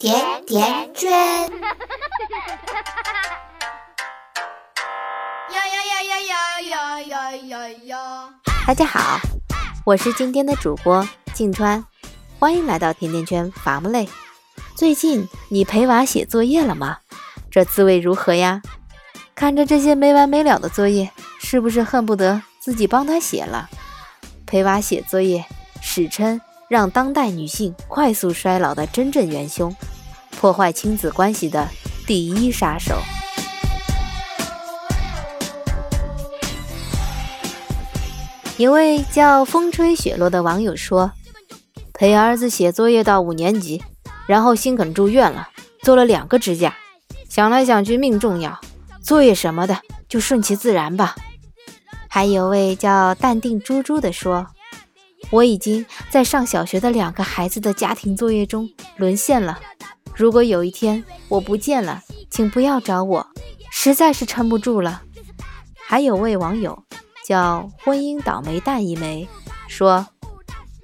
甜甜圈。呀呀呀呀呀呀呀呀呀！大家好，我是今天的主播静川，欢迎来到甜甜圈伐木累。最近你陪娃写作业了吗？这滋味如何呀？看着这些没完没了的作业，是不是恨不得自己帮他写了？陪娃写作业，史称让当代女性快速衰老的真正元凶，破坏亲子关系的第一杀手。一位叫风吹雪落的网友说：“陪儿子写作业到五年级，然后心梗住院了，做了两个支架。想来想去，命重要，作业什么的就顺其自然吧。”还有位叫淡定猪猪的说：“我已经在上小学的两个孩子的家庭作业中沦陷了。如果有一天我不见了，请不要找我，实在是撑不住了。”还有位网友。叫婚姻倒霉蛋一枚，说：“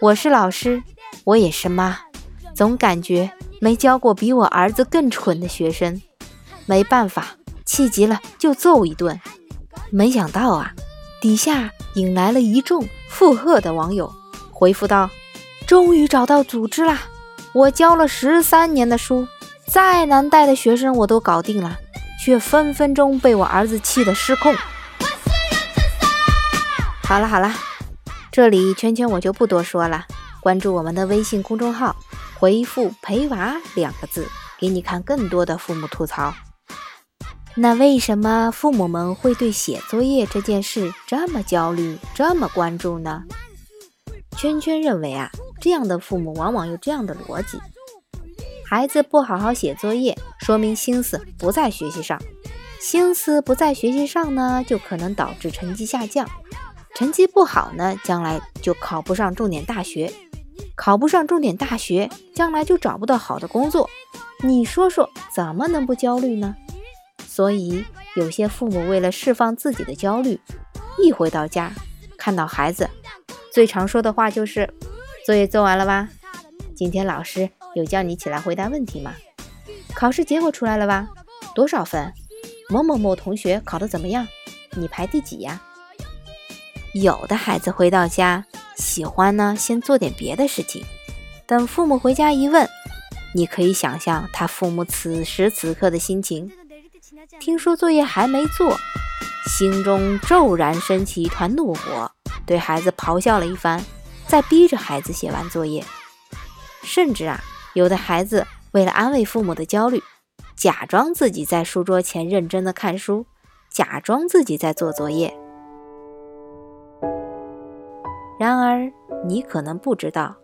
我是老师，我也是妈，总感觉没教过比我儿子更蠢的学生，没办法，气急了就揍一顿。没想到啊，底下引来了一众附和的网友，回复道：终于找到组织啦！我教了十三年的书，再难带的学生我都搞定了，却分分钟被我儿子气得失控。”好了好了，这里圈圈我就不多说了。关注我们的微信公众号，回复“陪娃”两个字，给你看更多的父母吐槽。那为什么父母们会对写作业这件事这么焦虑、这么关注呢？圈圈认为啊，这样的父母往往有这样的逻辑：孩子不好好写作业，说明心思不在学习上；心思不在学习上呢，就可能导致成绩下降。成绩不好呢，将来就考不上重点大学，考不上重点大学，将来就找不到好的工作。你说说，怎么能不焦虑呢？所以，有些父母为了释放自己的焦虑，一回到家，看到孩子，最常说的话就是：“作业做完了吧？今天老师有叫你起来回答问题吗？考试结果出来了吧？多少分？某某某同学考得怎么样？你排第几呀？”有的孩子回到家，喜欢呢先做点别的事情，等父母回家一问，你可以想象他父母此时此刻的心情。听说作业还没做，心中骤然升起一团怒火，对孩子咆哮了一番，在逼着孩子写完作业。甚至啊，有的孩子为了安慰父母的焦虑，假装自己在书桌前认真的看书，假装自己在做作业。然而，你可能不知道，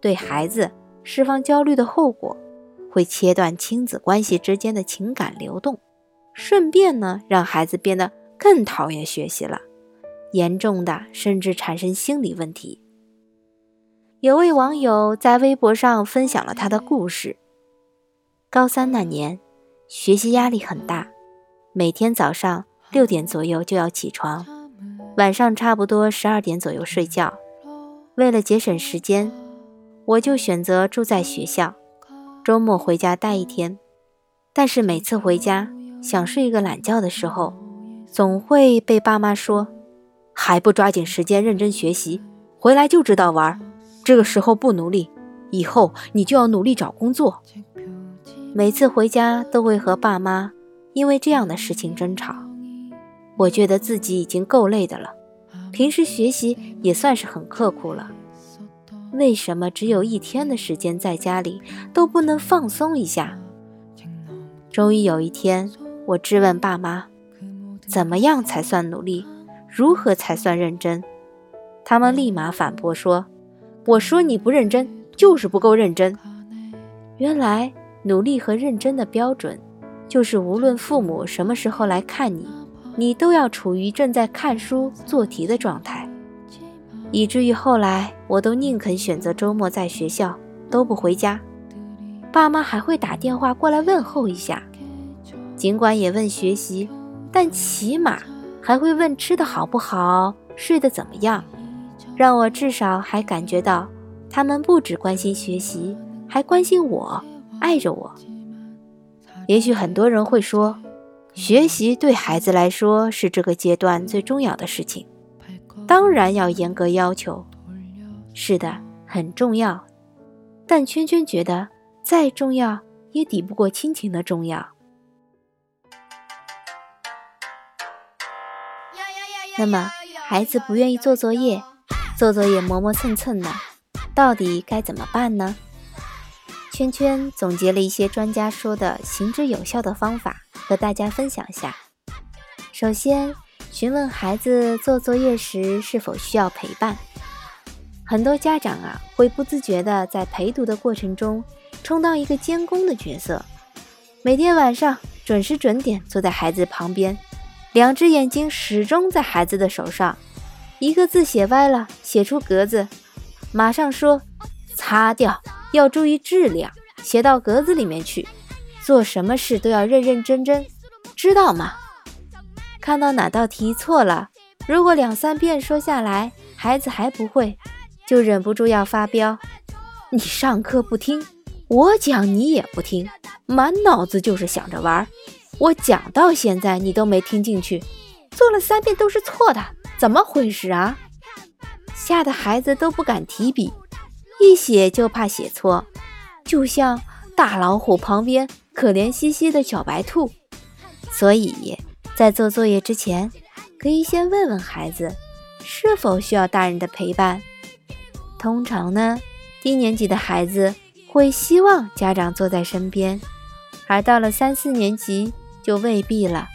对孩子释放焦虑的后果，会切断亲子关系之间的情感流动，顺便呢，让孩子变得更讨厌学习了，严重的甚至产生心理问题。有位网友在微博上分享了他的故事：高三那年，学习压力很大，每天早上六点左右就要起床。晚上差不多十二点左右睡觉，为了节省时间，我就选择住在学校，周末回家待一天。但是每次回家想睡一个懒觉的时候，总会被爸妈说：“还不抓紧时间认真学习，回来就知道玩。这个时候不努力，以后你就要努力找工作。”每次回家都会和爸妈因为这样的事情争吵。我觉得自己已经够累的了，平时学习也算是很刻苦了，为什么只有一天的时间在家里都不能放松一下？终于有一天，我质问爸妈：怎么样才算努力？如何才算认真？他们立马反驳说：“我说你不认真，就是不够认真。”原来努力和认真的标准，就是无论父母什么时候来看你。你都要处于正在看书做题的状态，以至于后来我都宁肯选择周末在学校都不回家，爸妈还会打电话过来问候一下，尽管也问学习，但起码还会问吃的好不好，睡得怎么样，让我至少还感觉到他们不只关心学习，还关心我，爱着我。也许很多人会说，学习对孩子来说是这个阶段最重要的事情，当然要严格要求。是的，很重要。但圈圈觉得，再重要也抵不过亲情的重要。那么，孩子不愿意做作业，做作业磨磨蹭蹭的，到底该怎么办呢？圈圈总结了一些专家说的行之有效的方法，和大家分享下。首先，询问孩子做作业时是否需要陪伴。很多家长啊，会不自觉地在陪读的过程中充当一个监工的角色，每天晚上准时准点坐在孩子旁边，两只眼睛始终在孩子的手上，一个字写歪了，写出格子，马上说擦掉。要注意质量，写到格子里面去。做什么事都要认认真真，知道吗？看到哪道题错了，如果两三遍说下来，孩子还不会，就忍不住要发飙。你上课不听，我讲你也不听，满脑子就是想着玩。我讲到现在你都没听进去，做了三遍都是错的，怎么回事啊？吓得孩子都不敢提笔。一写就怕写错，就像大老虎旁边可怜兮兮的小白兔。所以在做作业之前，可以先问问孩子是否需要大人的陪伴。通常呢，低年级的孩子会希望家长坐在身边，而到了三四年级就未必了。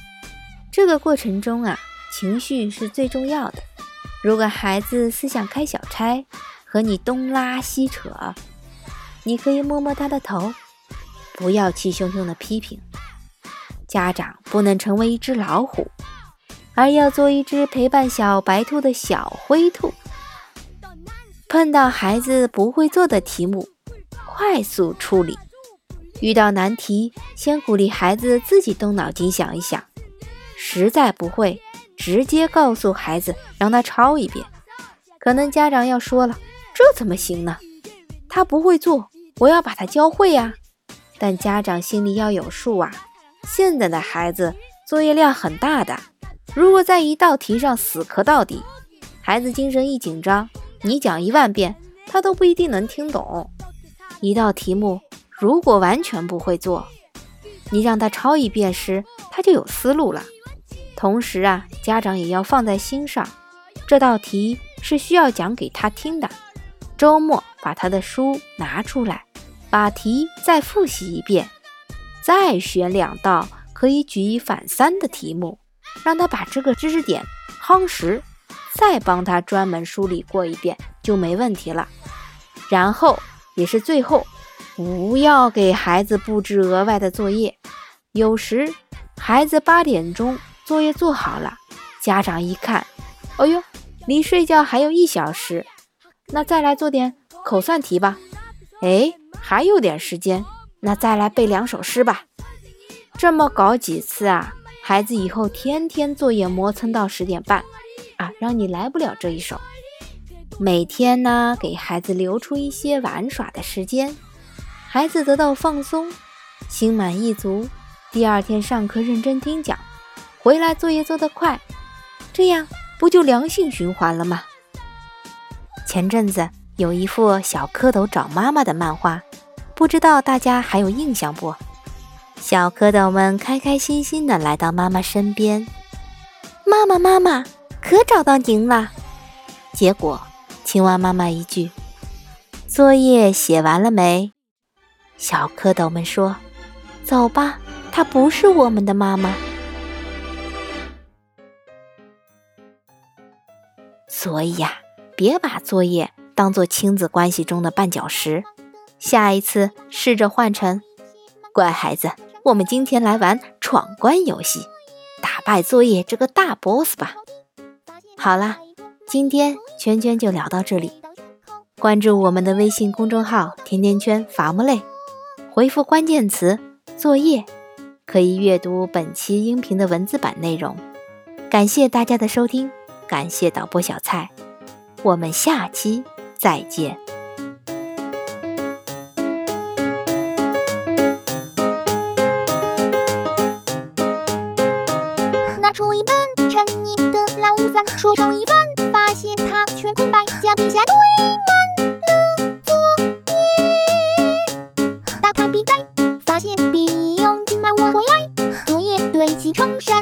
这个过程中啊，情绪是最重要的。如果孩子思想开小差，和你东拉西扯，你可以摸摸他的头，不要气汹汹的批评。家长不能成为一只老虎，而要做一只陪伴小白兔的小灰兔。碰到孩子不会做的题目，快速处理。遇到难题，先鼓励孩子自己动脑筋想一想。实在不会，直接告诉孩子，让他抄一遍。可能家长要说了。这怎么行呢？他不会做，我要把他教会呀。但家长心里要有数啊。现在的孩子作业量很大的，如果在一道题上死磕到底，孩子精神一紧张，你讲一万遍，他都不一定能听懂。一道题目如果完全不会做，你让他抄一遍时，他就有思路了。同时啊，家长也要放在心上，这道题是需要讲给他听的。周末把他的书拿出来，把题再复习一遍，再选两道可以举一反三的题目，让他把这个知识点夯实，再帮他专门梳理过一遍就没问题了。然后也是最后，不要给孩子布置额外的作业。有时孩子八点钟作业做好了，家长一看，哦呦，离睡觉还有一小时。那再来做点口算题吧。哎，还有点时间，那再来背两首诗吧。这么搞几次啊，孩子以后天天作业磨蹭到十点半啊，让你来不了这一手。每天呢，给孩子留出一些玩耍的时间，孩子得到放松，心满意足。第二天上课认真听讲，回来作业做得快，这样不就良性循环了吗？前阵子有一幅小蝌蚪找妈妈的漫画，不知道大家还有印象不？小蝌蚪们开开心心地来到妈妈身边，妈妈妈妈，可找到您了。结果青蛙妈妈一句：“作业写完了没？”小蝌蚪们说：“走吧，她不是我们的妈妈。”所以呀。别把作业当做亲子关系中的绊脚石，下一次试着换成乖孩子。我们今天来玩闯关游戏，打败作业这个大 boss 吧。好啦，今天圈圈就聊到这里。关注我们的微信公众号“甜甜圈伐木累”，回复关键词“作业”，可以阅读本期音频的文字版内容。感谢大家的收听，感谢导播小蔡，我们下期再见。拿出一本陈年的《老三》，书上一半，发现他全空白，下底下堆满了作业。打开笔袋，发现笔用尽，买我回来，作业堆积成山。